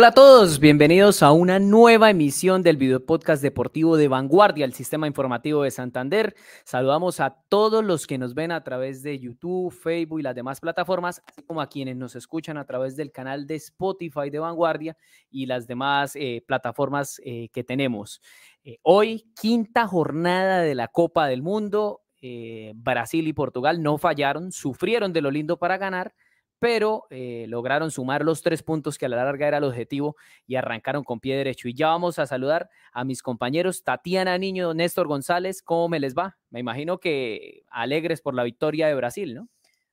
Hola a todos, bienvenidos a una nueva emisión del video podcast deportivo de Vanguardia, el sistema informativo de Santander. Saludamos a todos los que nos ven a través de YouTube, Facebook y las demás plataformas, así como a quienes nos escuchan a través del canal de Spotify de Vanguardia y las demás eh, plataformas eh, que tenemos. Eh, hoy, quinta jornada de la Copa del Mundo. Brasil y Portugal no fallaron, sufrieron de lo lindo para ganar pero eh, lograron sumar los tres puntos que a la larga era el objetivo y arrancaron con pie derecho. Y ya vamos a saludar a mis compañeros Tatiana Niño, Néstor González, ¿cómo me les va? Me imagino que alegres por la victoria de Brasil, ¿no?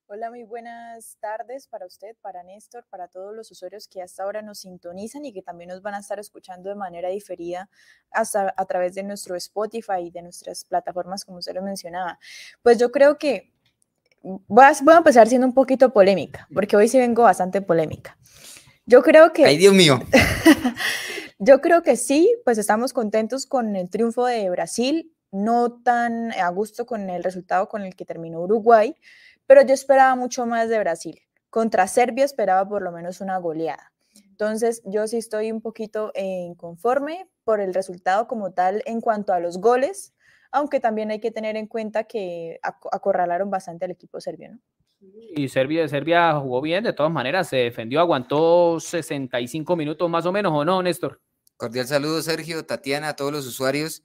Hola, muy buenas tardes para usted, para Néstor, para todos los usuarios que hasta ahora nos sintonizan y que también nos van a estar escuchando de manera diferida hasta a través de nuestro Spotify y de nuestras plataformas, como usted lo mencionaba. Pues yo creo que voy a, empezar siendo un poquito polémica, porque hoy sí vengo bastante polémica. Yo creo que... ¡Ay, Dios mío! yo creo que sí, pues estamos contentos con el triunfo de Brasil, no tan a gusto con el resultado con el que terminó Uruguay, pero yo esperaba mucho más de Brasil. Contra Serbia esperaba por lo menos una goleada. Entonces, yo sí estoy un poquito inconforme por el resultado como tal en cuanto a los goles, aunque también hay que tener en cuenta que acorralaron bastante al equipo serbio, ¿no? Y Serbia, Serbia jugó bien, de todas maneras, se defendió, aguantó 65 minutos más o menos, ¿o no, Néstor? Cordial saludo, Sergio, Tatiana, a todos los usuarios.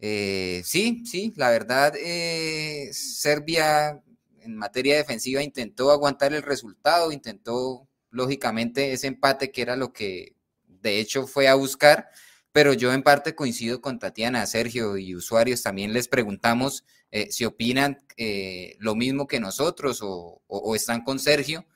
Eh, sí, sí, la verdad, eh, Serbia en materia defensiva intentó aguantar el resultado, intentó lógicamente ese empate que era lo que de hecho fue a buscar, pero yo en parte coincido con Tatiana, Sergio y usuarios, también les preguntamos eh, si opinan eh, lo mismo que nosotros o, están con Sergio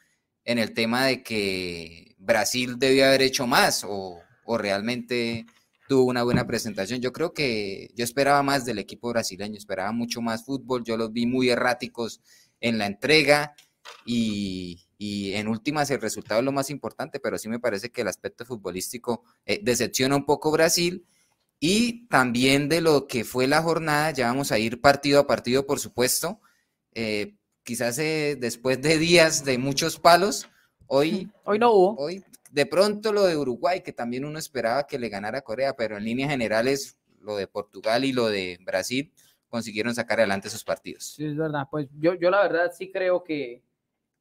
en el tema de que Brasil debió haber hecho más o, realmente tuvo una buena presentación. Yo creo que yo esperaba más del equipo brasileño, esperaba mucho más fútbol, yo los vi muy erráticos en la entrega y, y en últimas el resultado es lo más importante, pero sí me parece que el aspecto futbolístico eh, decepciona un poco Brasil y también de lo que fue la jornada, ya vamos a ir partido a partido, por supuesto, eh, quizás eh, después de días de muchos palos, hoy, hoy no hubo. Hoy, de pronto lo de Uruguay, que también uno esperaba que le ganara a Corea, pero en líneas generales lo de Portugal y lo de Brasil consiguieron sacar adelante sus partidos. Sí, es verdad. Pues yo, yo la verdad sí creo que,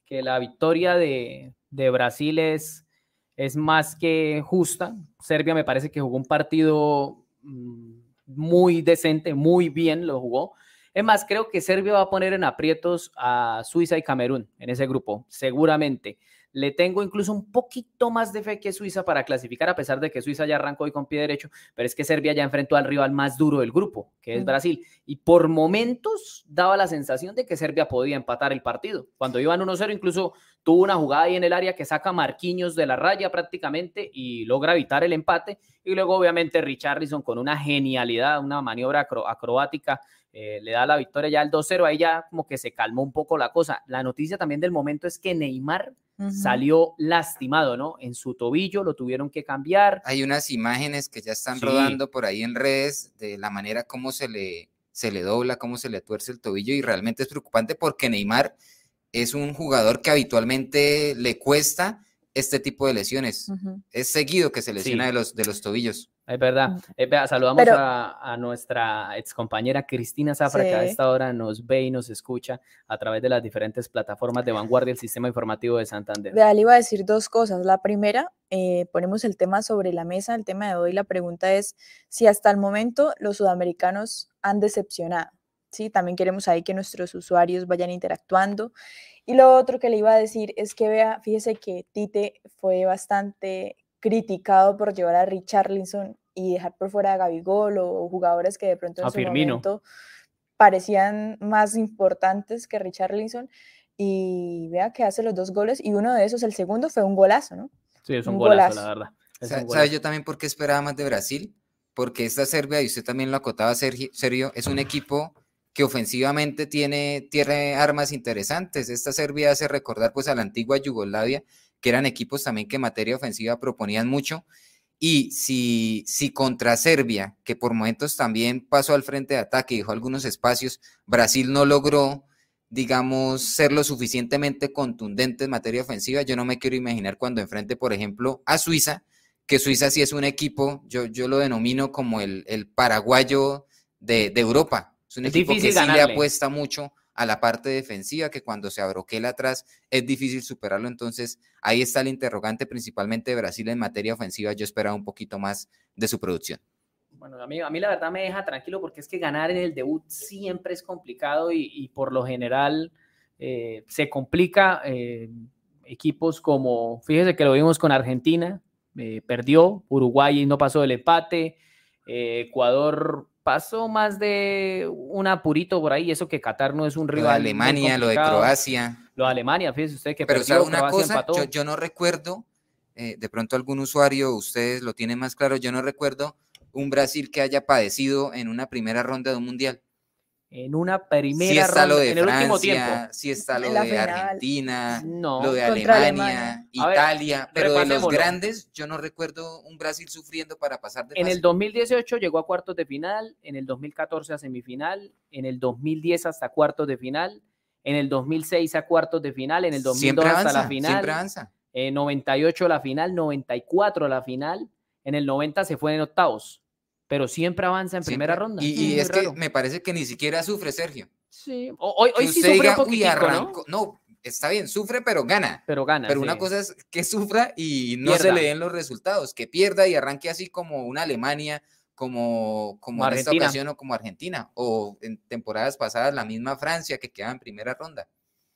que la victoria de, Brasil es, es más que justa. Serbia me parece que jugó un partido mm, muy decente, muy bien lo jugó. Es más, creo que Serbia va a poner en aprietos a Suiza y Camerún en ese grupo, seguramente. Le tengo incluso un poquito más de fe que Suiza para clasificar, a pesar de que Suiza ya arrancó hoy con pie derecho, pero es que Serbia ya enfrentó al rival más duro del grupo, que es Brasil. Y por momentos daba la sensación de que Serbia podía empatar el partido. Cuando iban 1-0, incluso tuvo una jugada ahí en el área que saca Marquinhos de la raya prácticamente y logra evitar el empate. Y luego, obviamente, Richarlison con una genialidad, una maniobra acrobática eh, le da la victoria ya al 2-0, ahí ya como que se calmó un poco la cosa. La noticia también del momento es que Neymar salió lastimado, ¿no? En su tobillo lo tuvieron que cambiar. Hay unas imágenes que ya están rodando por ahí en redes de la manera como se le, se le dobla, cómo se le tuerce el tobillo y realmente es preocupante porque Neymar es un jugador que habitualmente le cuesta este tipo de lesiones. Es seguido que se lesiona de, los, de los tobillos. Es verdad. saludamos a, nuestra ex compañera Cristina Zafra, que a esta hora nos ve y nos escucha a través de las diferentes plataformas de vanguardia del sistema informativo de Santander. Vea, le iba a decir dos cosas. La primera, eh, ponemos el tema sobre la mesa. El tema de hoy, la pregunta es si hasta el momento los sudamericanos han decepcionado. ¿sí? También queremos ahí que nuestros usuarios vayan interactuando. Y lo otro que le iba a decir es que vea, fíjese que Tite fue bastante criticado por llevar a Richarlison y dejar por fuera a Gabigol o jugadores que de pronto en su momento parecían más importantes que Richarlison y vea que hace los dos goles y uno de esos, el segundo, fue un golazo, ¿no? Sí, es un, golazo, la verdad. ¿Sabe yo también por qué esperaba más de Brasil? Porque esta Serbia, y usted también lo acotaba, Sergio, es un equipo que ofensivamente tiene, tiene armas interesantes. Esta Serbia hace recordar pues a la antigua Yugoslavia, que eran equipos también que en materia ofensiva proponían mucho. Y si, si contra Serbia, que por momentos también pasó al frente de ataque y dejó algunos espacios, Brasil no logró, digamos, ser lo suficientemente contundente en materia ofensiva, yo no me quiero imaginar cuando enfrente, por ejemplo, a Suiza, que Suiza sí es un equipo, yo, yo lo denomino como el, el paraguayo de, de, Europa. Es un equipo que sí le apuesta mucho a la parte defensiva, que cuando se abroquela atrás es difícil superarlo. Entonces, ahí está el interrogante principalmente de Brasil en materia ofensiva. Yo esperaba un poquito más de su producción. Bueno, a mí, a mí la verdad me deja tranquilo porque es que ganar en el debut siempre es complicado y, por lo general eh, se complica. Eh, equipos como, fíjese que lo vimos con Argentina, eh, perdió, Uruguay no pasó el empate, Ecuador pasó más de un apurito por ahí, eso que Qatar no es un rival. Lo de Alemania, lo de Croacia. Lo de Alemania, fíjese usted que Pero perdió, una cosa, yo, yo, no recuerdo, de pronto algún usuario, ustedes lo tienen más claro, yo no recuerdo un Brasil que haya padecido en una primera ronda de un mundial. En una primera ronda, lo de en el último tiempo. Sí está lo de Argentina, lo de Alemania, Italia, pero de los grandes yo no recuerdo un Brasil sufriendo para pasar de En el 2018 llegó a cuartos de final, en el 2014 a semifinal, en el 2010 hasta cuartos de final, en el 2006 a cuartos de final, en el 2002 hasta la final. Siempre avanza. En 98 la final, 94 la final, en el 90 se fue en octavos, pero siempre avanza en primera ronda. Y, es que me parece que ni siquiera sufre Sergio. Sí, hoy, hoy sí sufre un poquitico, arrancó, ¿no? está bien, sufre, pero gana. Pero gana. Pero una cosa es que sufra y no se le den los resultados, que pierda y arranque así como una Alemania, como, como, en esta ocasión o como Argentina, o en temporadas pasadas la misma Francia que queda en primera ronda.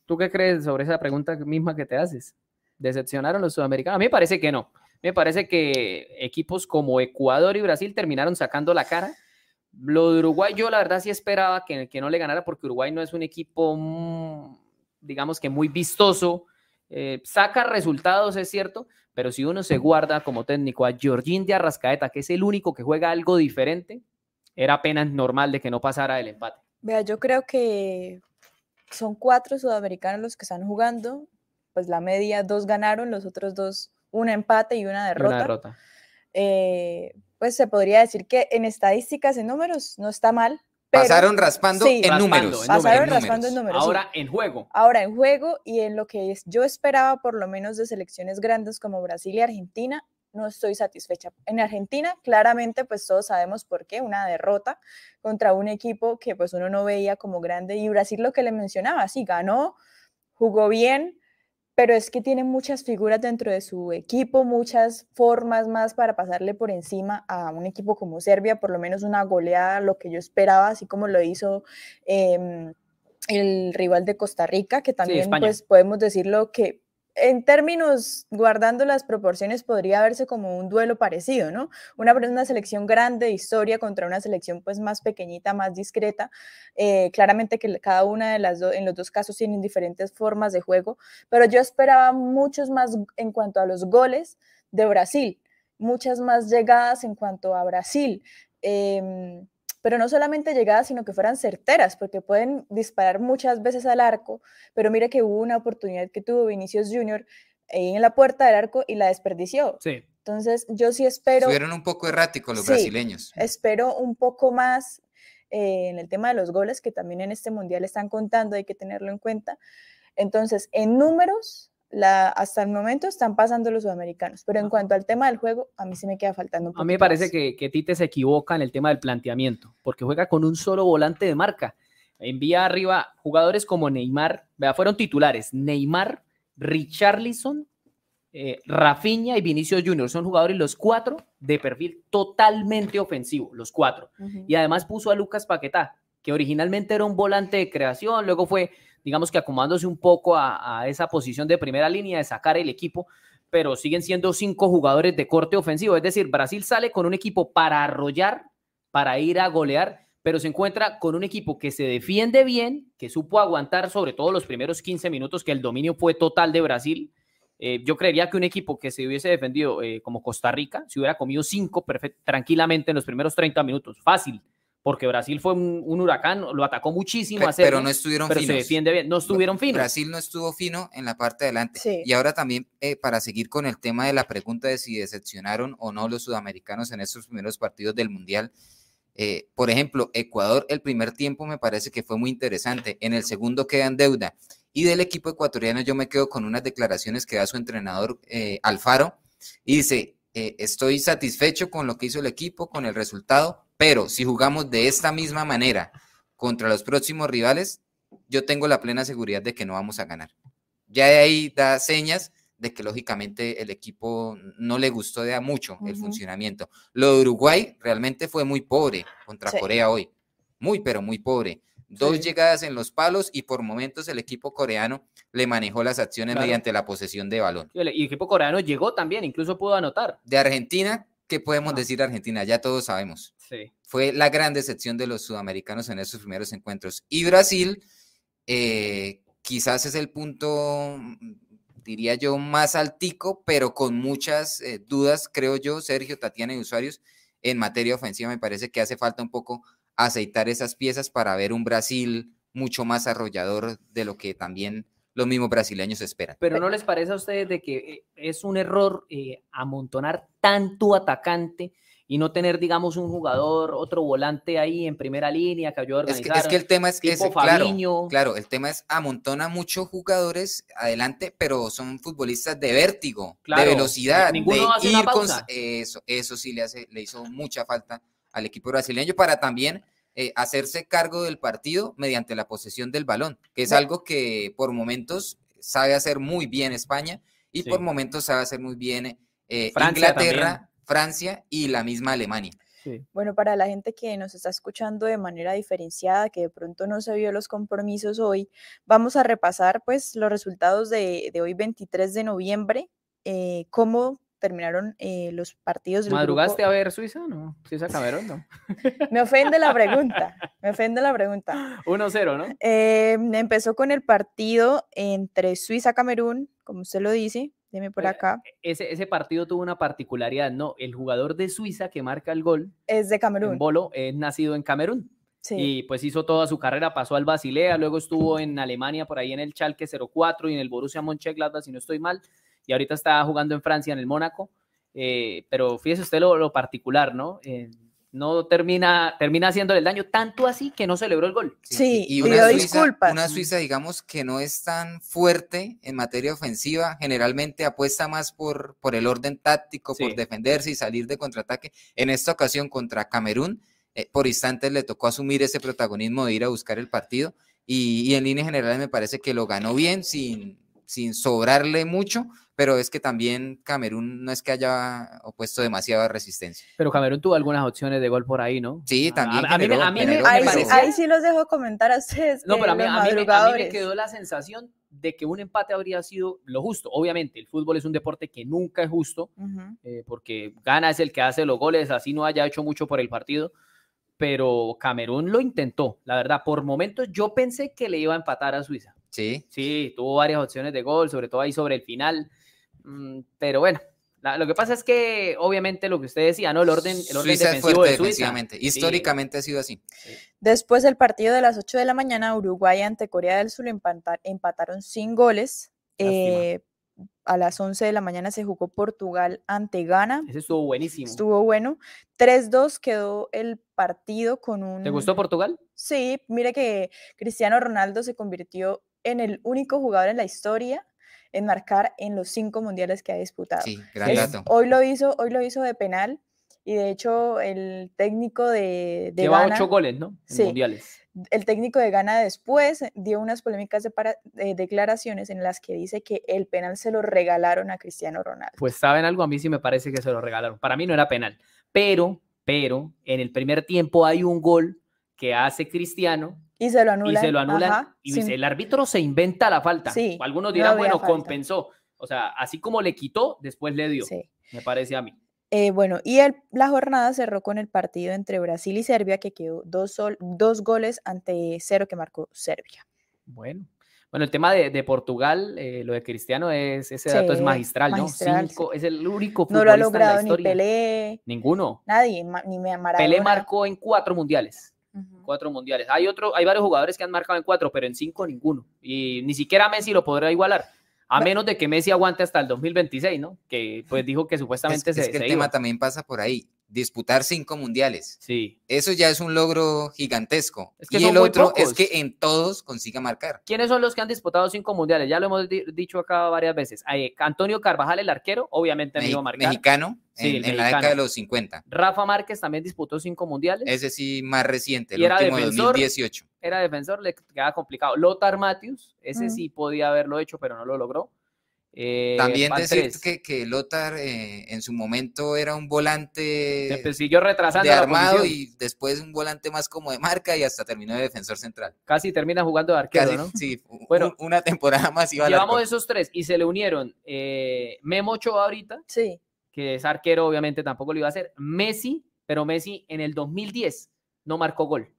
¿Tú qué crees sobre esa pregunta misma que te haces? ¿Decepcionaron los sudamericanos? A mí me parece que no. Me parece que equipos como Ecuador y Brasil terminaron sacando la cara. Lo de Uruguay, yo la verdad sí esperaba que, que no le ganara porque Uruguay no es un equipo, mm, digamos que muy vistoso. Eh, saca resultados, es cierto, pero si uno se guarda como técnico a Georgín de Arrascaeta, que es el único que juega algo diferente, era apenas normal de que no pasara el empate. Vea, yo creo que son cuatro sudamericanos los que están jugando, pues la media, dos ganaron, los otros dos un empate y una derrota. Eh, pues se podría decir que en estadísticas, en números, no está mal. pasaron raspando en números. pasaron raspando en números. Ahora en juego. Ahora en juego y en lo que yo esperaba por lo menos de selecciones grandes como Brasil y Argentina, no estoy satisfecha. En Argentina, claramente, pues todos sabemos por qué, una derrota contra un equipo que pues uno no veía como grande y Brasil lo que le mencionaba, sí, ganó, jugó bien, pero es que tiene muchas figuras dentro de su equipo, muchas formas más para pasarle por encima a un equipo como Serbia, por lo menos una goleada, lo que yo esperaba, así como lo hizo em, el rival de Costa Rica, que también pues podemos decirlo que en términos, guardando las proporciones, podría verse como un duelo parecido, ¿no? Una, una selección grande de historia contra una selección pues más pequeñita, más discreta. Eh, claramente que cada una de las dos, en los dos casos tienen diferentes formas de juego, pero yo esperaba muchos más en cuanto a los goles de Brasil, muchas más llegadas en cuanto a Brasil. Em, pero no solamente llegadas, sino que fueran certeras, porque pueden disparar muchas veces al arco, pero mire que hubo una oportunidad que tuvo Vinicius Junior ahí en la puerta del arco y la desperdició. Sí. Entonces, yo sí espero... Estuvieron un poco erráticos los brasileños. Espero un poco más eh, en el tema de los goles, que también en este mundial están contando, hay que tenerlo en cuenta. Entonces, en números, hasta el momento están pasando los sudamericanos, pero en cuanto al tema del juego, a mí se me queda faltando un poco. A mí me parece que, que, Tite se equivoca en el tema del planteamiento, porque juega con un solo volante de marca. Envía arriba jugadores como Neymar, vea, fueron titulares, Neymar, Richarlison, eh, Rafinha y Vinicius Junior, son jugadores los cuatro de perfil totalmente ofensivo, los cuatro. Y además puso a Lucas Paquetá, que originalmente era un volante de creación, luego fue digamos que acomodándose un poco a, esa posición de primera línea, de sacar el equipo, pero siguen siendo cinco jugadores de corte ofensivo. Es decir, Brasil sale con un equipo para arrollar, para ir a golear, pero se encuentra con un equipo que se defiende bien, que supo aguantar sobre todo los primeros 15 minutos, que el dominio fue total de Brasil. Eh, yo creería que un equipo que se hubiese defendido eh, como Costa Rica, se hubiera comido cinco tranquilamente en los primeros 30 minutos, fácil porque Brasil fue un, huracán, lo atacó muchísimo. Pero, pero no estuvieron pero finos. se defiende bien, no estuvieron finos. Brasil no estuvo fino en la parte de adelante. Y ahora también, eh, para seguir con el tema de la pregunta de si decepcionaron o no los sudamericanos en estos primeros partidos del Mundial, eh, por ejemplo, Ecuador, el primer tiempo me parece que fue muy interesante. En el segundo queda en deuda. Y del equipo ecuatoriano yo me quedo con unas declaraciones que da su entrenador eh, Alfaro. Y dice, eh, estoy satisfecho con lo que hizo el equipo, con el resultado, pero si jugamos de esta misma manera contra los próximos rivales, yo tengo la plena seguridad de que no vamos a ganar. Ya de ahí da señas de que lógicamente el equipo no le gustó de a mucho el funcionamiento. Lo de Uruguay realmente fue muy pobre contra Corea hoy, muy pero muy pobre. Dos llegadas en los palos y por momentos el equipo coreano le manejó las acciones mediante la posesión de balón. Y el, equipo coreano llegó también, incluso pudo anotar. De Argentina, ¿qué podemos decir de Argentina? Ya todos sabemos. Sí. Fue la gran decepción de los sudamericanos en esos primeros encuentros. Y Brasil, eh, quizás es el punto, diría yo, más altico, pero con muchas eh, dudas, creo yo, Sergio, Tatiana y usuarios, en materia ofensiva. Me parece que hace falta un poco aceitar esas piezas para ver un Brasil mucho más arrollador de lo que también los mismos brasileños esperan. Pero ¿no les parece a ustedes de que eh, es un error eh, amontonar tanto atacante y no tener, digamos, un jugador, otro volante ahí en primera línea que ayude a organizar? Es que, el tema es que, claro, claro, el tema es amontona muchos jugadores adelante, pero son futbolistas de vértigo, de velocidad, ninguno de ir con... Eso, eso sí le, hace, le hizo mucha falta al equipo brasileño para también eh, hacerse cargo del partido mediante la posesión del balón, que es algo que por momentos sabe hacer muy bien España y por momentos sabe hacer muy bien eh, Inglaterra, Francia y la misma Alemania. Bueno, para la gente que nos está escuchando de manera diferenciada, que de pronto no se vio los compromisos hoy, vamos a repasar pues los resultados de, hoy 23 de noviembre, eh, cómo terminaron eh, los partidos del ¿Madrugaste a ver Suiza? No, Suiza Camerún, no. me ofende la pregunta, me ofende la pregunta. 1-0, ¿no? Eh, empezó con el partido entre Suiza-Camerún, como usted lo dice, deme por acá. Ese, ese partido tuvo una particularidad, ¿no? El jugador de Suiza que marca el gol. Es de Camerún. Bolo es nacido en Camerún. Sí. Y pues hizo toda su carrera, pasó al Basilea, luego estuvo en Alemania, por ahí en el Schalke 04 y en el Borussia Mönchengladbach, si no estoy mal y ahorita está jugando en Francia, en el Mónaco. Eh, pero fíjese usted lo, particular, ¿no? Eh, no termina, termina haciéndole el daño tanto así que no celebró el gol. Sí, y una Suiza, una Suiza, digamos, que no es tan fuerte en materia ofensiva, generalmente apuesta más por, por el orden táctico, por defenderse y salir de contraataque. En esta ocasión contra Camerún, eh, por instantes le tocó asumir ese protagonismo de ir a buscar el partido y, y en líneas generales me parece que lo ganó bien, sin, sin sobrarle mucho, pero es que también Camerún no es que haya opuesto demasiada resistencia. Pero Camerún tuvo algunas opciones de gol por ahí, ¿no? Sí, también. A, mí, ahí, sí los dejo comentar a ustedes. No, pero a mí, me quedó la sensación de que un empate habría sido lo justo. Obviamente, el fútbol es un deporte que nunca es justo, eh, porque gana es el que hace los goles, así no haya hecho mucho por el partido, pero Camerún lo intentó. La verdad, por momentos yo pensé que le iba a empatar a Suiza. Sí. Sí, tuvo varias opciones de gol, sobre todo ahí sobre el final. Mm, pero bueno, lo que pasa es que, obviamente, lo que usted decía, ¿no? El orden, el orden defensivo de Suiza. Históricamente ha sido así. Después del partido de las 8 de la mañana, Uruguay ante Corea del Sur empataron sin goles. Eh, a las 11 de la mañana se jugó Portugal ante Ghana. Ese estuvo buenísimo. Estuvo bueno. 3-2 quedó el partido con un... ¿Te gustó Portugal? Sí, mire que Cristiano Ronaldo se convirtió en el único jugador en la historia en marcar en los cinco mundiales que ha disputado. Sí, gran dato. Hoy lo hizo, hoy lo hizo de penal y de hecho el técnico de, de Lleva ocho goles, ¿no? En mundiales. El técnico de Ghana después dio unas polémicas de, declaraciones en las que dice que el penal se lo regalaron a Cristiano Ronaldo. Pues saben algo, a mí sí me parece que se lo regalaron. Para mí no era penal, pero, pero en el primer tiempo hay un gol que hace Cristiano y se lo anulan. Y se lo anulan. y el árbitro se inventa la falta. Sí, Algunos dirán, bueno, compensó. O sea, así como le quitó, después le dio. Me parece a mí. Eh, bueno, y el, la jornada cerró con el partido entre Brasil y Serbia, que quedó dos, sol, dos goles ante cero que marcó Serbia. Bueno. Bueno, el tema de, Portugal, eh, lo de Cristiano, es, ese dato es magistral, ¿no? Cinco, Es el único No lo ha logrado ni Pelé. Ninguno. Nadie, ni Maradona. Pelé marcó en cuatro mundiales cuatro mundiales. Hay otro, hay varios jugadores que han marcado en cuatro, pero en cinco ninguno. Y ni siquiera Messi lo podrá igualar. A menos de que Messi aguante hasta el 2026, ¿no? Que pues dijo que supuestamente se. Es que el tema también pasa por ahí. Disputar cinco mundiales. Sí. Eso ya es un logro gigantesco. Es que y el otro es que en todos consiga marcar. ¿Quiénes son los que han disputado cinco mundiales? Ya lo hemos di- dicho acá varias veces. Hay Antonio Carvajal, el arquero, obviamente no iba a marcar. mexicano Sí, en, la década de los 50. Rafa Márquez también disputó cinco mundiales. Ese sí más reciente, el Y era último de defensor. 2018. Era defensor, le quedaba complicado. Lothar Matthews, ese Mm. sí podía haberlo hecho, pero no lo logró. Eh, También decir que, que Lothar eh, en su momento era un volante Se siguió retrasando de armado y después un volante más como de marca y hasta terminó de defensor central. Casi termina jugando de arquero, Casi, ¿no? sí, Bueno, un- una temporada más iba Llevamos arco. esos tres y se le unieron eh, Memo Ochoa ahorita, Sí, que es arquero, obviamente tampoco lo iba a hacer. Messi, pero Messi en el 2010 no marcó gol.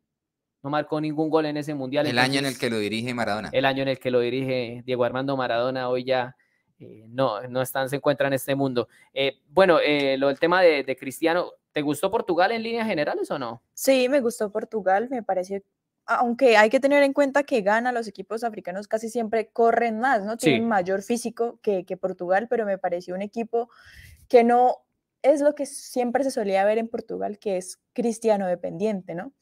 No marcó ningún gol en ese mundial. El año en el que lo dirige Maradona. el año en el que lo dirige Diego Armando Maradona, hoy ya eh, no, no están, se encuentra en este mundo. Eh, bueno, eh, lo del tema de, de Cristiano, ¿te gustó Portugal en líneas generales o no? sí, me gustó Portugal, me pareció, aunque hay que tener en cuenta que gana, los equipos africanos casi siempre corren más, ¿no? Sí. Tienen mayor físico que, que Portugal, pero me pareció un equipo que no es lo que siempre se solía ver en Portugal, que es cristiano dependiente, ¿no?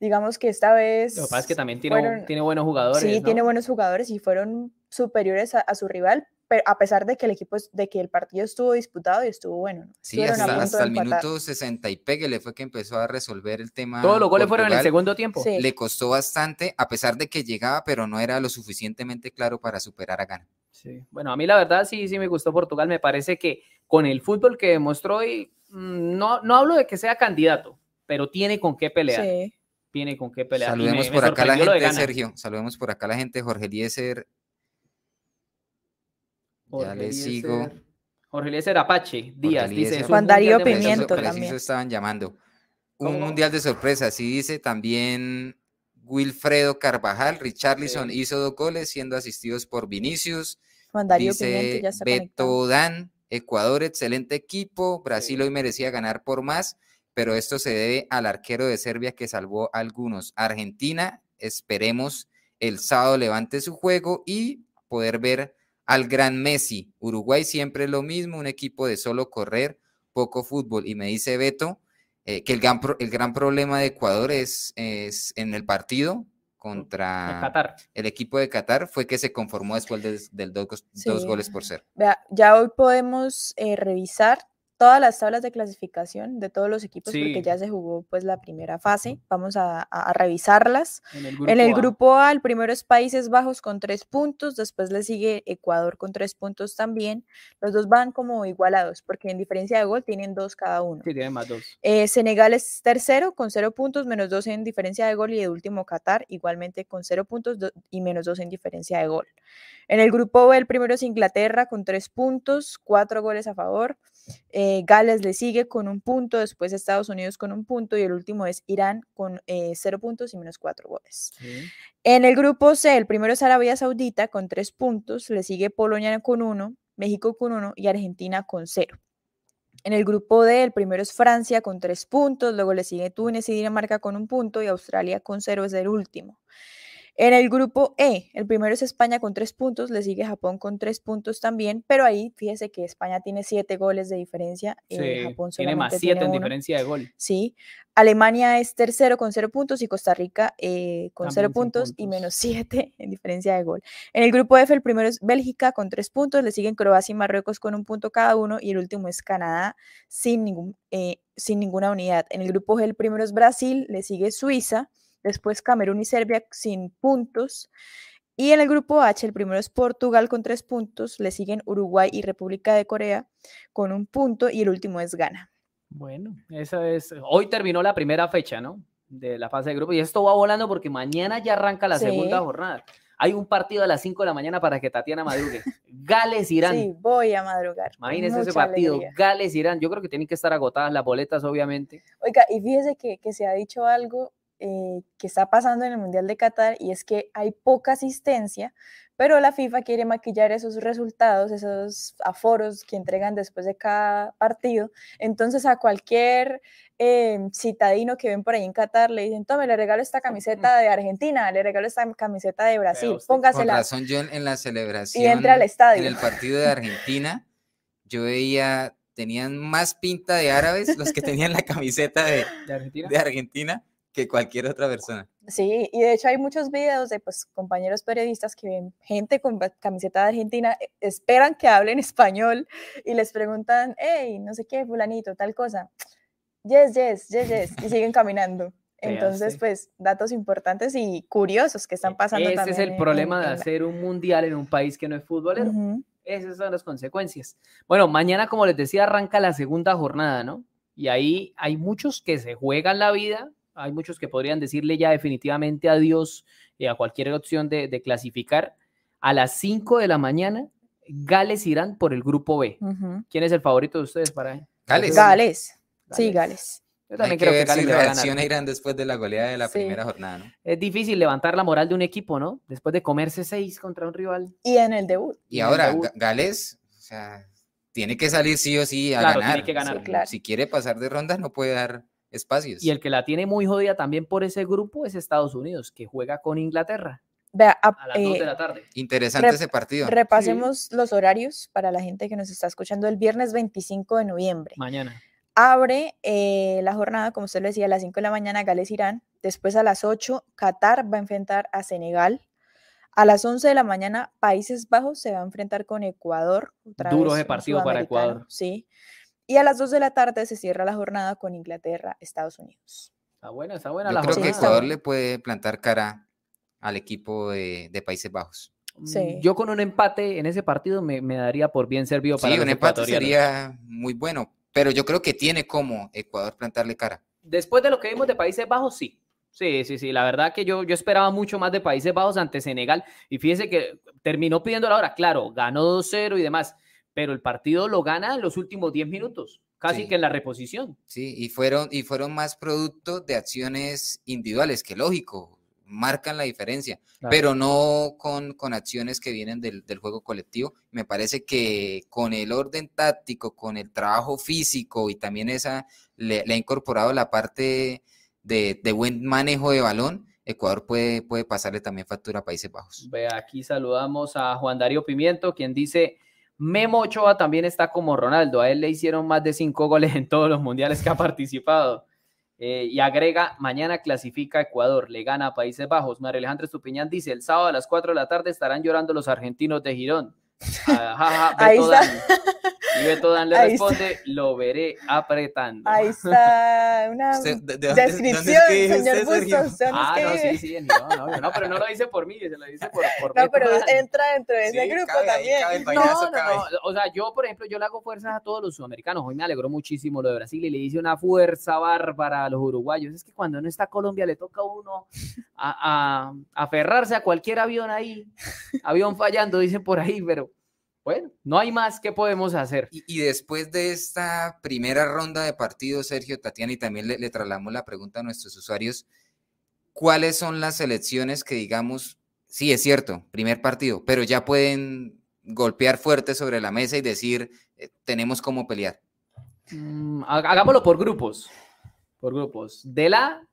Digamos que esta vez... Lo que pasa es que también tiene, fueron- tiene buenos jugadores. Sí, ¿no? tiene buenos jugadores y fueron superiores a, a su rival, a pesar de que el equipo, de que el partido estuvo disputado y estuvo bueno. ¿no? Sí, hasta, el minuto 60 y pegue fue que empezó a resolver el tema. Todos los goles fueron en el segundo tiempo. Sí. Le costó bastante, a pesar de que llegaba, pero no era lo suficientemente claro para superar a Ghana. Sí. Bueno, a mí la verdad sí, sí me gustó Portugal. Me parece que con el fútbol que demostró hoy, mm, no, no hablo de que sea candidato, pero tiene con qué pelear. Sí. Tiene con qué pelear. Me- Saludemos me por acá a la gente. Sergio. Saludemos por acá a la gente, Jorge Eliezer. Jorge Ya le Eliezer- sigo. Jorge Eliezer Apache Díaz Jorge dice. Eliezer. "Es un Juan Darío mundial de Preciso- Pimiento fútbol". preciso también. estaban llamando. Un ¿Cómo? mundial de sorpresas, sí dice también Wilfredo Carvajal, Richarlison Sí. hizo dos goles siendo asistidos por Vinicius. Juan Darío Pimiento Dice ya conectado. Beto Dan, Ecuador, excelente equipo. Brasil hoy merecía ganar por más, pero esto se debe al arquero de Serbia que salvó a algunos. Argentina, esperemos el sábado levante su juego y poder ver al gran Messi. Uruguay siempre lo mismo, un equipo de solo correr, poco fútbol. Y me dice Beto eh, que el gran, pro- el gran problema de Ecuador es, es en el partido contra Qatar. el equipo de Qatar fue que se conformó después del, del dos, dos goles por cero. Vea, ya hoy podemos eh, revisar todas las tablas de clasificación de todos los equipos Sí. porque ya se jugó pues la primera fase. Vamos a, a- revisarlas. En el grupo, En el A. grupo A, el primero es Países Bajos con tres puntos, después le sigue Ecuador con tres puntos también. Los dos van como igualados porque en diferencia de gol tienen dos cada uno. Sí, tiene más dos. Eh, Senegal es tercero con cero puntos, menos dos en diferencia de gol y de último Qatar igualmente con cero puntos y menos dos en diferencia de gol. En el grupo B el primero es Inglaterra con tres puntos, cuatro goles a favor. Eh, Gales le sigue con un punto, después Estados Unidos con un punto y el último es Irán con eh, cero puntos y menos cuatro goles. Sí. En el grupo C, el primero es Arabia Saudita con tres puntos, le sigue Polonia con uno, México con uno y Argentina con cero. En el grupo D, el primero es Francia con tres puntos, luego le sigue Túnez y Dinamarca con un punto y Australia con cero es el último. En el grupo E, el primero es España con tres puntos, le sigue Japón con tres puntos también, pero ahí fíjese que España tiene siete goles de diferencia, eh, Sí, Japón tiene más solamente siete tiene en diferencia de gol. Sí. Alemania es tercero con cero puntos y Costa Rica eh, con cero También puntos, y menos siete en diferencia de gol. En el grupo F, el primero es Bélgica con tres puntos, le siguen Croacia y Marruecos con un punto cada uno, y el último es Canadá sin, ningún, eh, sin ninguna unidad. En el grupo G, el primero es Brasil, le sigue Suiza, después Camerún y Serbia sin puntos. Y en el grupo H, el primero es Portugal con tres puntos, le siguen Uruguay y República de Corea con un punto, y el último es Ghana. Bueno, esa es. Hoy terminó la primera fecha, ¿no? De la fase de grupo. Y esto va volando porque mañana ya arranca la segunda jornada. Hay un partido a las 5 de la mañana para que Tatiana madrugue. Gales-Irán. Sí, voy a madrugar. Imagínense ese partido. Gales-Irán. Yo creo que tienen que estar agotadas las boletas, obviamente. Oiga, y fíjese que, que se ha dicho algo eh, que está pasando en el Mundial de Qatar y es que hay poca asistencia, pero la FIFA quiere maquillar esos resultados, esos aforos que entregan después de cada partido. Entonces a cualquier eh, citadino que ven por ahí en Qatar le dicen, tome, le regalo esta camiseta de Argentina, le regalo esta camiseta de Brasil, póngasela. razón, yo en, la celebración, entra al estadio. en el partido de Argentina, yo veía tenían más pinta de árabes los que tenían la camiseta de, ¿De Argentina? de Argentina que cualquier otra persona. Sí, y de hecho hay muchos videos de pues, compañeros periodistas que ven gente con camiseta de Argentina, eh, esperan que hablen español y les preguntan, hey, no sé qué, fulanito, tal cosa. Yes, yes, yes, yes, y siguen caminando. Entonces, pues, datos importantes y curiosos que están pasando Ese también. es el en- problema en- de en la- hacer un mundial en un país que no es futbolero. Ujú. Esas son las consecuencias. Bueno, mañana, como les decía, arranca la segunda jornada, ¿no? Y ahí hay muchos que se juegan la vida, hay muchos que podrían decirle ya definitivamente adiós eh, a cualquier opción de, de clasificar. A las 5 de la mañana, Gales irán por el grupo B. ¿Quién es el favorito de ustedes para Gales. Gales. Sí, Gales. Yo Hay también que creo que ver Gales si le va a ganar. reacciona Irán después de la goleada de la Sí. primera jornada, ¿no? Es difícil levantar la moral de un equipo, ¿no? Después de comerse seis contra un rival. Y en el debut. Y ahora, debut. Gales, o sea, tiene que salir sí o sí a Claro, ganar. tiene que ganar. Sí, claro. Si quiere pasar de ronda, no puede dar espacios. Y el que la tiene muy jodida también por ese grupo es Estados Unidos, que juega con Inglaterra Vea, a- a las 2 eh, de la tarde. Interesante ese partido. repasemos los horarios para la gente que nos está escuchando el viernes 25 de noviembre. Mañana. Abre eh, la jornada, como usted lo decía, a las 5 de la mañana Gales-Irán. Después a las 8, Qatar va a enfrentar a Senegal. A las 11 de la mañana, Países Bajos se va a enfrentar con Ecuador. otra Duro vez ese partido para Ecuador. Sí. Y a las 2 de la tarde se cierra la jornada con Inglaterra, Estados Unidos. Está buena, está buena Yo la creo que jornada. Ecuador le puede plantar cara al equipo de, de Países Bajos. Mm, Sí. Yo con un empate en ese partido me, me daría por bien servido para Sí, los un empate sería muy bueno, pero yo creo que tiene como Ecuador plantarle cara. Después de lo que vimos de Países Bajos, sí. Sí, sí, sí. La verdad que yo, yo esperaba mucho más de Países Bajos ante Senegal. Y fíjese que terminó pidiendo la hora. Claro, ganó 2-0 y demás. Pero el partido lo gana en los últimos 10 minutos. Casi Sí. que en la reposición. Sí, y fueron, y fueron más producto de acciones individuales, que lógico, marcan la diferencia, Claro. pero no con, con acciones que vienen del, del juego colectivo. Me parece que con el orden táctico, con el trabajo físico y también esa, le, le ha incorporado la parte de, de buen manejo de balón, Ecuador puede, puede pasarle también factura a Países Bajos. Vea, aquí saludamos a Juan Darío Pimiento, quien dice, Memo Ochoa también está como Ronaldo, a él le hicieron más de cinco goles en todos los mundiales que ha participado. Eh, y agrega, mañana clasifica Ecuador, le gana a Países Bajos. María Alejandra Estupiñán dice, el sábado a las 4 de la tarde estarán llorando los argentinos de Girón. Ja, ja, Ahí Beto está. Dan. Y Beto Dan le Ahí está. responde, lo veré apretando. Ahí está una ¿de- de dónde- dónde es descripción, señor? Bustos. ¿dónde es Ah, que no, vive? sí, sí, no, no, no, pero no lo dice por mí, se lo dice por, por No, Beto pero Dan. entra dentro de ese Sí, grupo cabe también. cabe el No, no, cabe. no. O sea, yo, por ejemplo, yo le hago fuerzas a todos los sudamericanos. Hoy me alegró muchísimo lo de Brasil y le hice una fuerza bárbara a los uruguayos. Es que cuando no está Colombia le toca a uno a, a- aferrarse a cualquier avión ahí. Avión fallando, dicen por ahí, pero bueno, no hay más que podemos hacer. Y, y después de esta primera ronda de partidos, Sergio, Tatiana, y también le, le trasladamos la pregunta a nuestros usuarios, ¿cuáles son las selecciones que digamos, sí, es cierto, primer partido, pero ya pueden golpear fuerte sobre la mesa y decir, eh, tenemos cómo pelear? Mm, ha- hagámoslo por grupos. Por grupos. De la,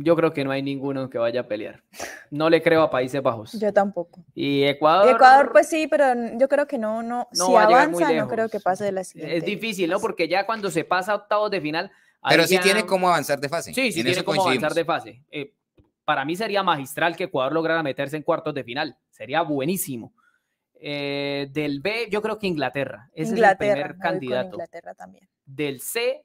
yo creo que no hay ninguno que vaya a pelear. No le creo a Países Bajos. Yo tampoco. Y Ecuador. Y Ecuador, pues sí, pero yo creo que no, no, No si va a llegar muy avanza, no creo que pase de la siguiente. Es difícil, ¿no? Porque ya cuando se pasa a octavos de final. Pero sí ya- tiene cómo avanzar de fase. Sí, sí en tiene cómo avanzar de fase. Eh, para mí sería magistral que Ecuador lograra meterse en cuartos de final. Sería buenísimo. Eh, del B, yo creo que Inglaterra. Ese Inglaterra, es el primer candidato. Inglaterra también. Del C,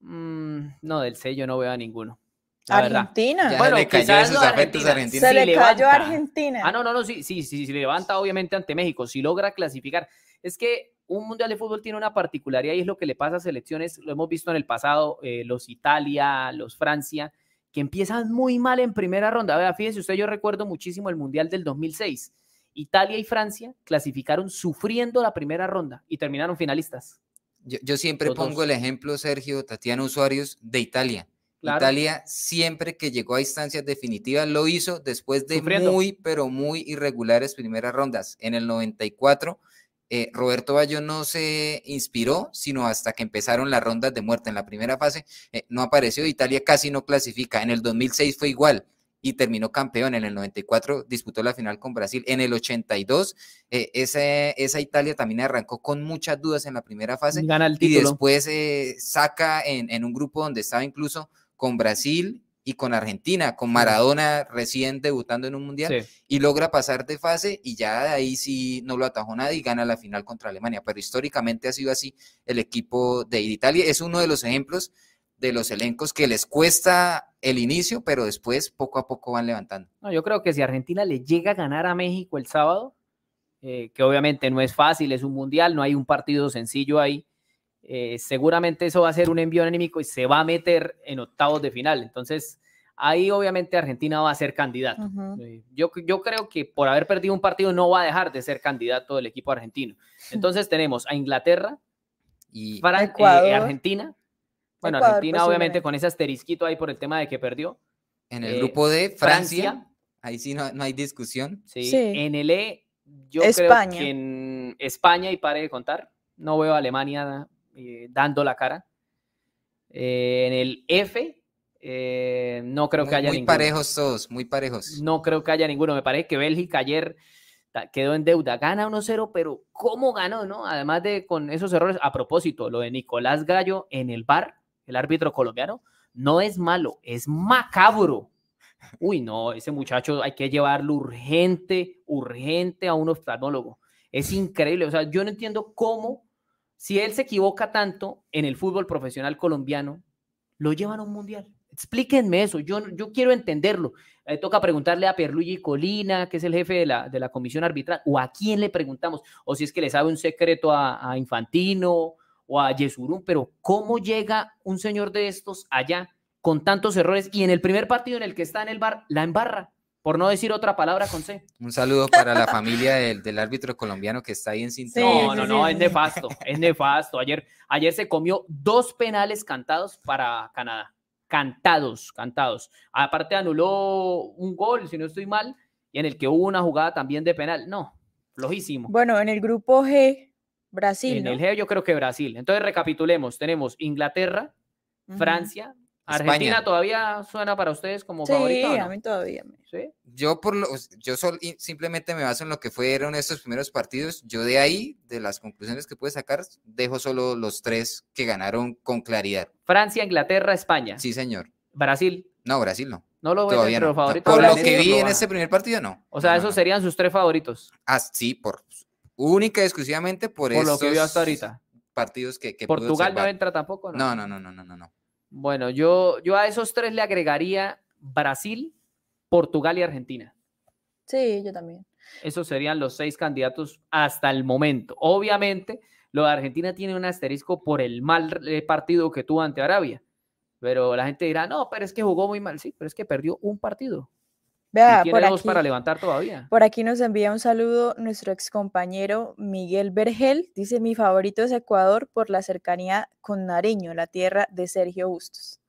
mm, no, del C yo no veo a ninguno. La. Argentina. Bueno, le cayó afectos a Argentina. Argentina. Se si le cayó a. Argentina. Ah, no, no, no, sí, sí, sí, sí, levanta obviamente ante México, si logra clasificar. Es que un mundial de fútbol tiene una particularidad y es lo que le pasa a selecciones, lo hemos visto en el pasado, eh, los Italia, los Francia, que empiezan muy mal en primera ronda. Vea, fíjese usted, yo recuerdo muchísimo el mundial del 2006. Italia y Francia clasificaron sufriendo la primera ronda y terminaron finalistas. Yo, yo siempre Los pongo dos. el ejemplo, Sergio, Tatiana, usuarios de Italia. Claro. Italia siempre que llegó a instancias definitivas lo hizo después de Sufriendo. muy, pero muy irregulares primeras rondas. En el 94, eh, Roberto Bayo no se inspiró, sino hasta que empezaron las rondas de muerte. En la primera fase eh, no apareció, Italia casi no clasifica. En el 2006 fue igual. y terminó campeón. En el 94 disputó la final con Brasil. En el 82, eh, esa Italia también arrancó con muchas dudas en la primera fase. Y después eh, saca en, en, un grupo donde estaba incluso con Brasil y con Argentina, con Maradona recién debutando en un mundial, y logra pasar de fase y ya de ahí sí no lo atajó nadie y gana la final contra Alemania. Pero históricamente ha sido así el equipo de Italia. Es uno de los ejemplos de los elencos que les cuesta el inicio, pero después poco a poco van levantando. No, yo creo que si Argentina le llega a ganar a México el sábado, eh, que obviamente no es fácil, es un mundial, no hay un partido sencillo ahí, eh, seguramente eso va a ser un envío anímico y se va a meter en octavos de final. Entonces, ahí obviamente Argentina va a ser candidato. Eh, yo, yo creo que por haber perdido un partido no va a dejar de ser candidato el equipo argentino. Entonces tenemos a Inglaterra y eh, Argentina. Bueno, Argentina obviamente con ese asterisquito ahí por el tema de que perdió. En el grupo de Francia, ahí sí no, hay discusión. Sí. En el E, yo creo que en España, y pare de contar, no veo a Alemania eh, dando la cara. Eh, en el F, eh, no creo que haya muy parejos todos, muy parejos. No creo que haya ninguno. Me parece que Bélgica ayer quedó en deuda. Gana 1-0, pero ¿cómo ganó? no? Además de con esos errores. A propósito, lo de Nicolás Gallo en el bar, el árbitro colombiano, no es malo, es macabro. Uy, no, ese muchacho hay que llevarlo urgente, urgente a un oftalmólogo. Es increíble. O sea, yo no entiendo cómo si él se equivoca tanto en el fútbol profesional colombiano, lo llevan a un mundial. Explíquenme eso, yo, yo quiero entenderlo. Eh, toca preguntarle a Pierluigi Colina, que es el jefe de la, de la comisión arbitral, o a quién le preguntamos, o si es que le sabe un secreto a, Infantino o a Yesurún, pero ¿cómo llega un señor de estos allá con tantos errores y en el primer partido en el que está en el bar la embarra? Por no decir otra palabra con C. Un saludo para la familia del, árbitro colombiano que está ahí en sintonía. no, no, no, es nefasto, es nefasto. Ayer, ayer se comió dos penales cantados para Canadá. Cantados, cantados. Aparte anuló un gol, si no estoy mal, y en el que hubo una jugada también de penal. No, flojísimo. Bueno, en el grupo G, Brasil. En el G yo creo que Brasil. Entonces recapitulemos. Tenemos Inglaterra, Francia, Argentina todavía suena para ustedes como sí, favorito. Sí, a mí todavía. Yo por lo, yo simplemente me baso en lo que fueron estos primeros partidos. Yo de ahí, de las conclusiones que puede sacar, dejo solo los tres que ganaron con claridad. Francia, Inglaterra, España. Sí, señor. Brasil. No, Brasil no. No lo veo no. favorito. Por lo que vi en este primer partido, no. O sea, esos serían sus tres favoritos. Ah, sí, por única y exclusivamente por, por lo que vio hasta ahorita. Partidos que, que Portugal no entra tampoco, ¿no? No, no, no, no, no, no. Bueno, yo, yo a esos tres le agregaría Brasil, Portugal y Argentina. Sí, yo también. Esos serían los seis candidatos hasta el momento. Obviamente, lo de Argentina tiene un asterisco por el mal eh, partido que tuvo ante Arabia. Pero la gente dirá, no, pero es que jugó muy mal. Sí, pero es que perdió un partido. Vea, por aquí, para levantar todavía. Por aquí nos envía un saludo nuestro ex compañero Miguel Vergel. Dice: Mi favorito es Ecuador por la cercanía con Nariño, la tierra de Sergio Bustos.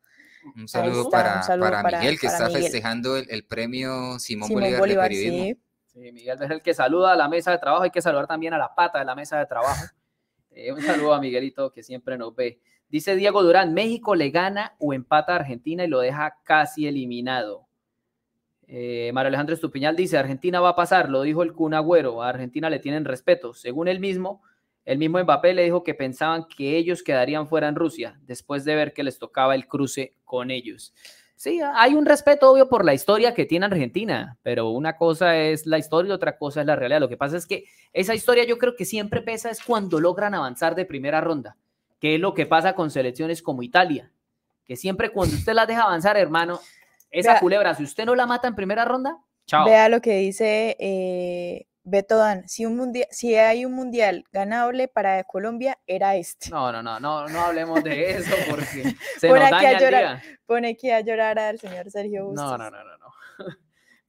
Un saludo, para, para, Miguel, que está festejando el, premio Simón, Bolívar, de periodismo. Sí. Miguel Vergel que saluda a la mesa de trabajo. Hay que saludar también a la pata de la mesa de trabajo. Eh, un saludo a Miguelito que siempre nos ve. Dice Diego Durán: México le gana o empata a Argentina y lo deja casi eliminado. Eh, Mario Alejandro Estupiñal dice, Argentina va a pasar, lo dijo el Kun Agüero, a Argentina le tienen respeto. Según él mismo, el mismo Mbappé le dijo que pensaban que ellos quedarían fuera en Rusia, después de ver que les tocaba el cruce con ellos. Sí, hay un respeto obvio por la historia que tiene Argentina, pero una cosa es la historia y otra cosa es la realidad. Lo que pasa es que esa historia yo creo que siempre pesa es cuando logran avanzar de primera ronda, que es lo que pasa con selecciones como Italia, que siempre cuando usted las deja avanzar, hermano, esa culebra, si usted no la mata en primera ronda, chao. Vea lo que dice eh, Beto Dan. Si, un mundial, si hay un mundial ganable para Colombia, era este. No, no, no, no, no hablemos de eso porque se nos daña a llorar, Pone aquí a llorar al señor Sergio Bustos. No, no, no, no. no.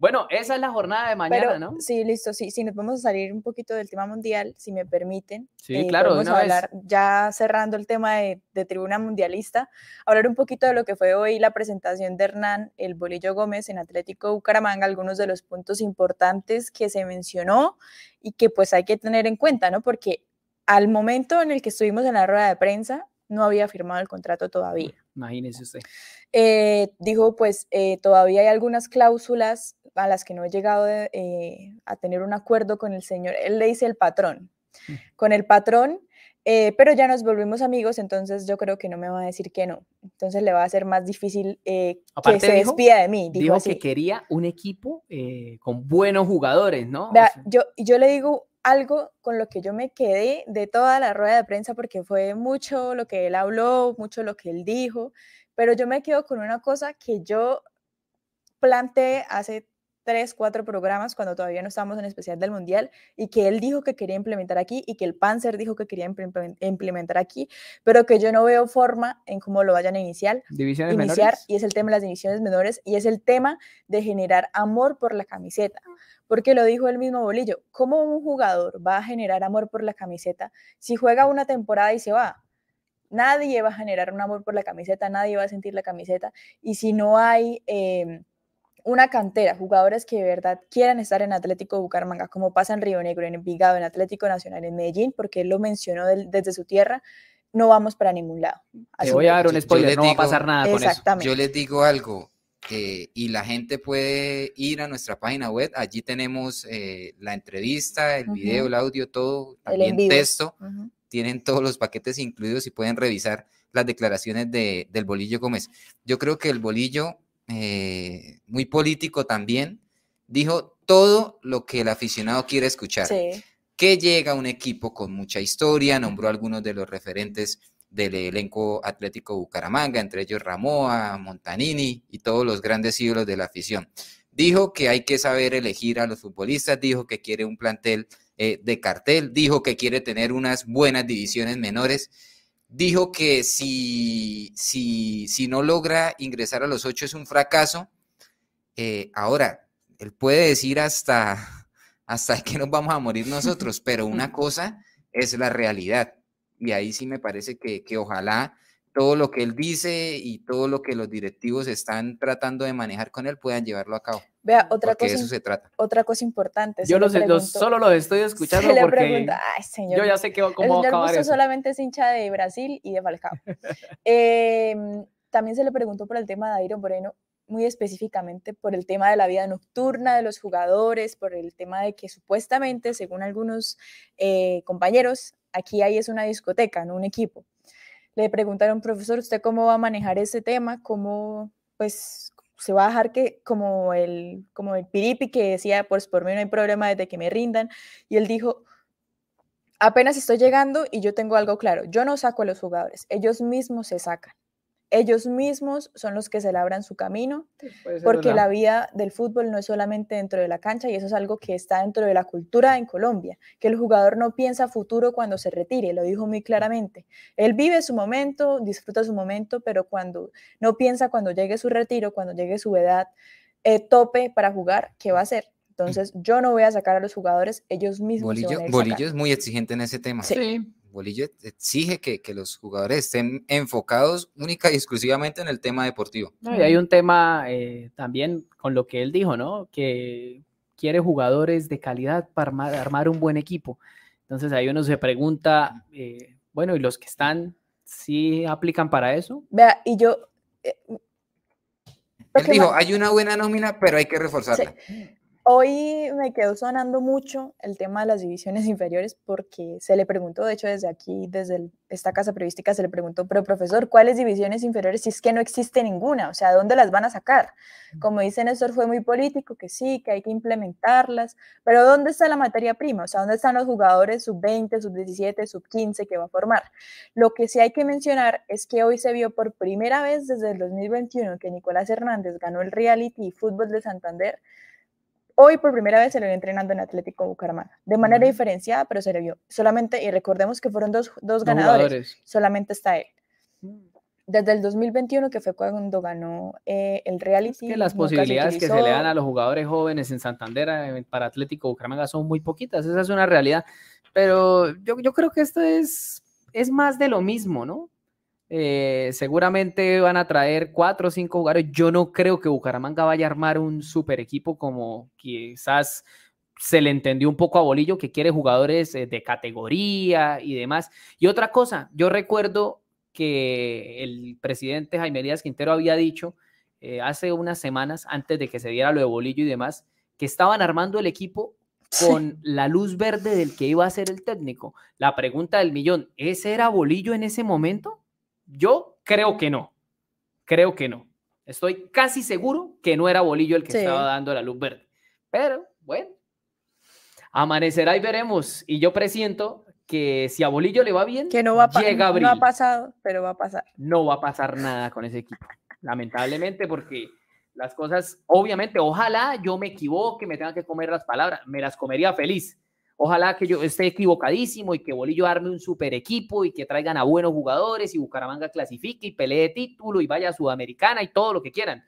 Bueno, esa es la jornada de mañana, ¿no? Sí, listo, sí, sí, nos vamos a salir un poquito del tema mundial, si me permiten. Sí, eh, claro, vamos a hablar, ya cerrando el tema de, tribuna mundialista, hablar un poquito de lo que fue hoy la presentación de Hernán, el Bolillo Gómez en Atlético Bucaramanga, algunos de los puntos importantes que se mencionó y que pues hay que tener en cuenta, ¿no? Porque al momento en el que estuvimos en la rueda de prensa, no había firmado el contrato todavía. Imagínese usted. Eh, dijo, pues eh, todavía hay algunas cláusulas a las que no he llegado eh, a tener un acuerdo con el señor. Él le dice el patrón. Mm. Con el patrón, pero ya nos volvimos amigos, entonces yo creo que no me va a decir que no. Entonces le va a ser más difícil que se despida de mí. Dijo, que quería un equipo con buenos jugadores, ¿no? yo, yo le digo algo con lo que yo me quedé de toda la rueda de prensa porque fue mucho lo que él habló, mucho lo que él dijo, pero yo me quedo con una cosa que yo planteé hace tres, cuatro programas cuando todavía no estábamos en especial del Mundial y que él dijo que quería implementar aquí y que el Panzer dijo que quería implementar aquí, pero que yo no veo forma en cómo lo vayan a iniciar. Divisiones iniciar y es el tema de las divisiones menores y es el tema de generar amor por la camiseta porque lo dijo el mismo Bolillo, ¿cómo un jugador va a generar amor por la camiseta si juega una temporada y se va? Nadie va a generar un amor por la camiseta, nadie va a sentir la camiseta, y si no hay em, una cantera, jugadores que de verdad quieran estar en Atlético Bucaramanga, como pasa en Río Negro, en Envigado, en Atlético Nacional, en Medellín, porque él lo mencionó desde su tierra, no vamos para ningún lado. Te voy a dar un spoiler, no va a pasar nada con eso. Yo les digo algo, eh, y la gente puede ir a nuestra página web. Allí tenemos eh, la entrevista, el video, el audio, todo, también texto. Tienen todos los paquetes incluidos y pueden revisar las declaraciones de, del Bolillo Gómez. Yo creo que el Bolillo, eh, muy político también, dijo todo lo que el aficionado quiere escuchar. Que llega un equipo con mucha historia, nombró algunos de los referentes del elenco Atlético Bucaramanga, entre ellos Ramoa, Montanini y todos los grandes ídolos de la afición. Dijo que hay que saber elegir a los futbolistas, dijo que quiere un plantel eh, de cartel, dijo que quiere tener unas buenas divisiones menores, dijo que si, si, si no logra ingresar a los ocho es un fracaso. Eh, ahora, él puede decir hasta, hasta que nos vamos a morir nosotros, pero una cosa es la realidad y ahí sí me parece que, ojalá todo lo que él dice y todo lo que los directivos están tratando de manejar con él puedan llevarlo a cabo. Vea, otra cosa, eso se trata. Otra cosa importante. Yo solo los estoy escuchando porque yo ya sé que, cómo va a acabar eso. solamente es hincha de Brasil y de Falcao. Em, también se le preguntó por el tema de Iron Moreno, muy específicamente por el tema de la vida nocturna de los jugadores, por el tema de que supuestamente, según algunos eh, compañeros, aquí hay es una discoteca, no un equipo. Le preguntaron, profesor, ¿usted cómo va a manejar ese tema? ¿Cómo, pues, se va a dejar que, como el, como el piripi que decía, pues por mí no hay problema desde que me rindan? Y él dijo, apenas estoy llegando y yo tengo algo claro, yo no saco a los jugadores, ellos mismos se sacan ellos mismos son los que se labran su camino, porque la vida del fútbol no es solamente dentro de la cancha y eso es algo que está dentro de la cultura en Colombia, que el jugador no piensa futuro cuando se retire, lo dijo muy claramente. Él vive su momento, disfruta su momento, pero cuando no piensa cuando llegue su retiro, cuando llegue su edad eh, tope para jugar, ¿qué va a hacer? Entonces, yo no voy a sacar a los jugadores, ellos mismos. Bolillo, es muy exigente en ese tema. sí. Bolillo exige que, los jugadores estén enfocados única y exclusivamente en el tema deportivo. y hay un tema eh, también con lo que él dijo, ¿no? Que quiere jugadores de calidad para armar, un buen equipo. Entonces ahí uno se pregunta, eh, bueno, ¿y los que están, sí aplican para eso? Vea, y yo... Eh, él dijo, hay una buena nómina, pero hay que reforzarla. Hoy me quedó sonando mucho el tema de las divisiones inferiores porque se le preguntó, de hecho desde aquí, desde esta casa periodística se le preguntó, pero profesor, ¿cuáles divisiones inferiores si es que no existe ninguna? O sea, ¿dónde las van a sacar? Como dice Néstor, fue muy político, que sí, que hay que implementarlas, pero ¿dónde está la materia prima? O sea, ¿dónde están los jugadores sub-20, sub-17, sub-15 que va a formar? Lo que sí hay que mencionar es que hoy se vio por primera vez desde el 2021 que Nicolás Hernández ganó el reality fútbol de Santander Hoy por primera vez se le vio entrenando en Atlético Bucaramanga, de manera diferenciada, pero se le vio. Solamente, y recordemos que fueron dos, dos ganadores, solamente está él. Mm. Desde el 2021, que fue cuando ganó eh, el reality. Es que las posibilidades que se le dan a los jugadores jóvenes en Santander eh, para Atlético Bucaramanga son muy poquitas, esa es una realidad. Pero yo, yo creo que esto es, es más de lo mismo, ¿no? Eh, seguramente van a traer cuatro o cinco jugadores. Yo no creo que Bucaramanga vaya a armar un super equipo como quizás se le entendió un poco a Bolillo, que quiere jugadores eh, de categoría y demás. Y otra cosa, yo recuerdo que el presidente Jaime Díaz Quintero había dicho eh, hace unas semanas, antes de que se diera lo de Bolillo y demás, que estaban armando el equipo con la luz verde del que iba a ser el técnico. La pregunta del millón, ¿ese era Bolillo en ese momento? Yo creo que no. Creo que no. Estoy casi seguro que no era Bolillo el que estaba dando la luz verde. Pero bueno, amanecerá y veremos. Y yo presiento que si a Bolillo le va bien, que no va a llega No ha pasado, pero va a pasar. No va a pasar nada con ese equipo, lamentablemente, porque las cosas, obviamente, ojalá yo me equivoque, me tenga que comer las palabras, me las comería feliz. Ojalá que yo esté equivocadísimo y que Bolillo arme un super equipo y que traigan a buenos jugadores y Bucaramanga clasifique y pelee título y vaya a Sudamericana y todo lo que quieran.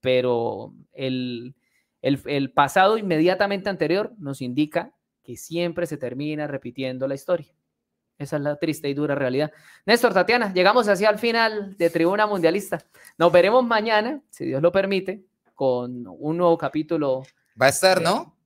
Pero el, el, pasado inmediatamente anterior nos indica que siempre se termina repitiendo la historia. Esa es la triste y dura realidad. Néstor, Tatiana, llegamos así al final de Tribuna Mundialista. Nos veremos mañana, si Dios lo permite, con un nuevo capítulo. Va a estar, ¿no?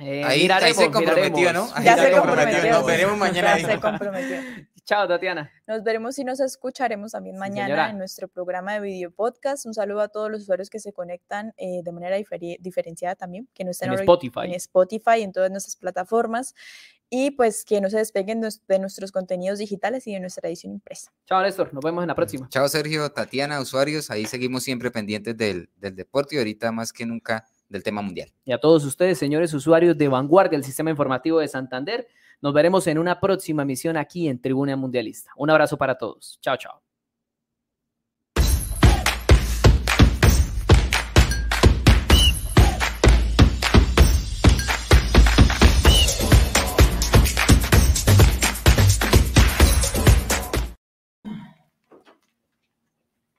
Eh, ahí, se comprometió, ¿no? ya se comprometió. Nos veremos mañana. Ya se comprometió. Chao, Tatiana. Nos veremos y nos escucharemos también mañana en nuestro programa de video podcast. Un saludo a todos los usuarios que se conectan eh, de manera diferenciada también, que no estén en Spotify. en Spotify, en todas nuestras plataformas. Y pues que no se despeguen de nuestros contenidos digitales y de nuestra edición impresa. Chao, Néstor. Nos vemos en la próxima. Chao, Sergio, Tatiana, usuarios. Ahí seguimos siempre pendientes del, del deporte y ahorita más que nunca del tema mundial. Y a todos ustedes, señores usuarios de Vanguardia, el sistema informativo de Santander, nos veremos en una próxima emisión aquí en Tribuna Mundialista. Un abrazo para todos. Chao, chao.